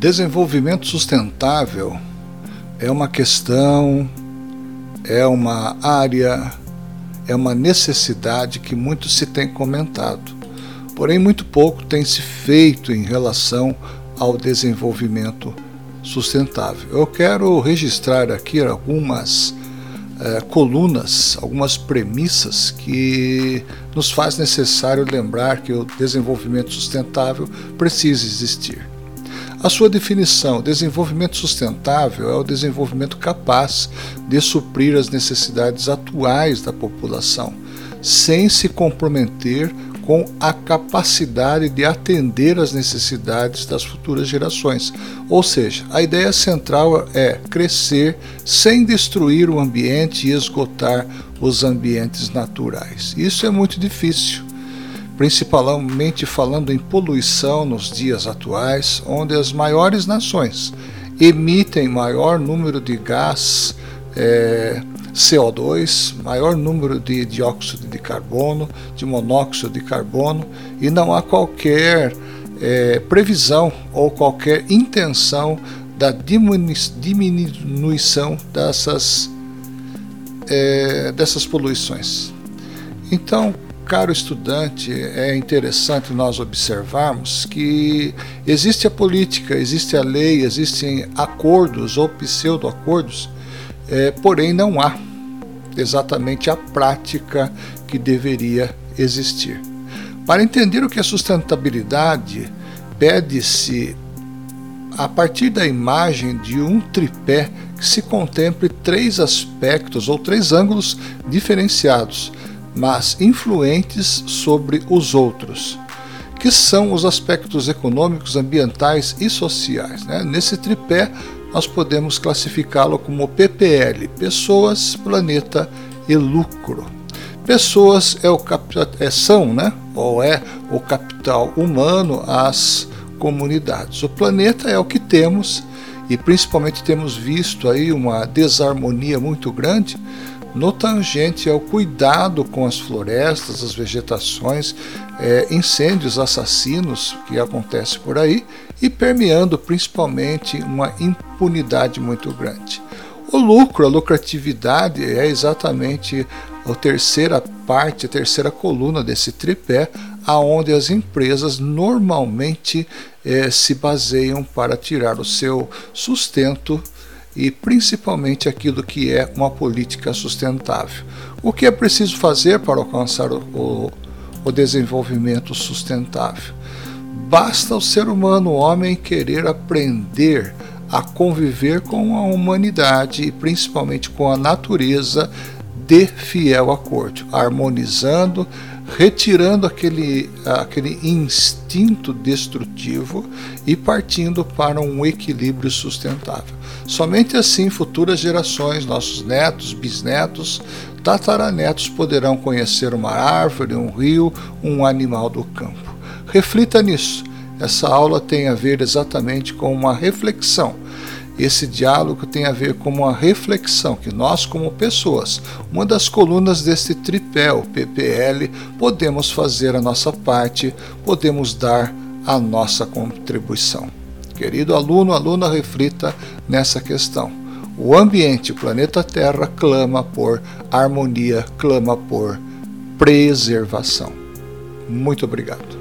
Desenvolvimento sustentável é uma questão, é uma área, é uma necessidade que muito se tem comentado. Porém, muito pouco tem se feito em relação ao desenvolvimento sustentável. Eu quero registrar aqui algumas eh, colunas, algumas premissas que nos faz necessário lembrar que o desenvolvimento sustentável precisa existir. A sua definição, desenvolvimento sustentável, é o desenvolvimento capaz de suprir as necessidades atuais da população, sem se comprometer com a capacidade de atender às necessidades das futuras gerações. Ou seja, a ideia central é crescer sem destruir o ambiente e esgotar os ambientes naturais. Isso é muito difícil principalmente falando em poluição nos dias atuais, onde as maiores nações emitem maior número de gás é, CO2, maior número de dióxido de carbono, de monóxido de carbono, e não há qualquer é, previsão ou qualquer intenção da diminuição dessas, é, dessas poluições. Então, caro estudante, é interessante nós observarmos que existe a política, existe a lei, existem acordos ou pseudo-acordos, é, porém não há exatamente a prática que deveria existir. Para entender o que é sustentabilidade, pede-se, a partir da imagem de um tripé, que se contemple três aspectos ou três ângulos diferenciados mas influentes sobre os outros, que são os aspectos econômicos, ambientais e sociais. Né? Nesse tripé, nós podemos classificá-lo como PPL: pessoas, planeta e lucro. Pessoas é o é, são, né? ou é o capital humano, as comunidades. O planeta é o que temos e principalmente temos visto aí uma desarmonia muito grande no tangente ao cuidado com as florestas, as vegetações, é, incêndios assassinos que acontecem por aí e permeando principalmente uma impunidade muito grande. O lucro, a lucratividade é exatamente a terceira parte, a terceira coluna desse tripé, aonde as empresas normalmente é, se baseiam para tirar o seu sustento e principalmente aquilo que é uma política sustentável. O que é preciso fazer para alcançar o, o, desenvolvimento sustentável? Basta o ser humano, o homem, querer aprender a conviver com a humanidade e principalmente com a natureza de fiel acordo, harmonizando, retirando aquele, aquele instinto destrutivo e partindo para um equilíbrio sustentável. Somente assim futuras gerações, nossos netos, bisnetos, tataranetos poderão conhecer uma árvore, um rio, um animal do campo. Reflita nisso. Essa aula tem a ver exatamente com uma reflexão. Esse diálogo tem a ver com uma reflexão que nós, como pessoas, uma das colunas deste tripé, o PPL, podemos fazer a nossa parte, podemos dar a nossa contribuição. Querido aluno, aluna, reflita nessa questão. O ambiente, o planeta Terra, clama por harmonia, clama por preservação. Muito obrigado.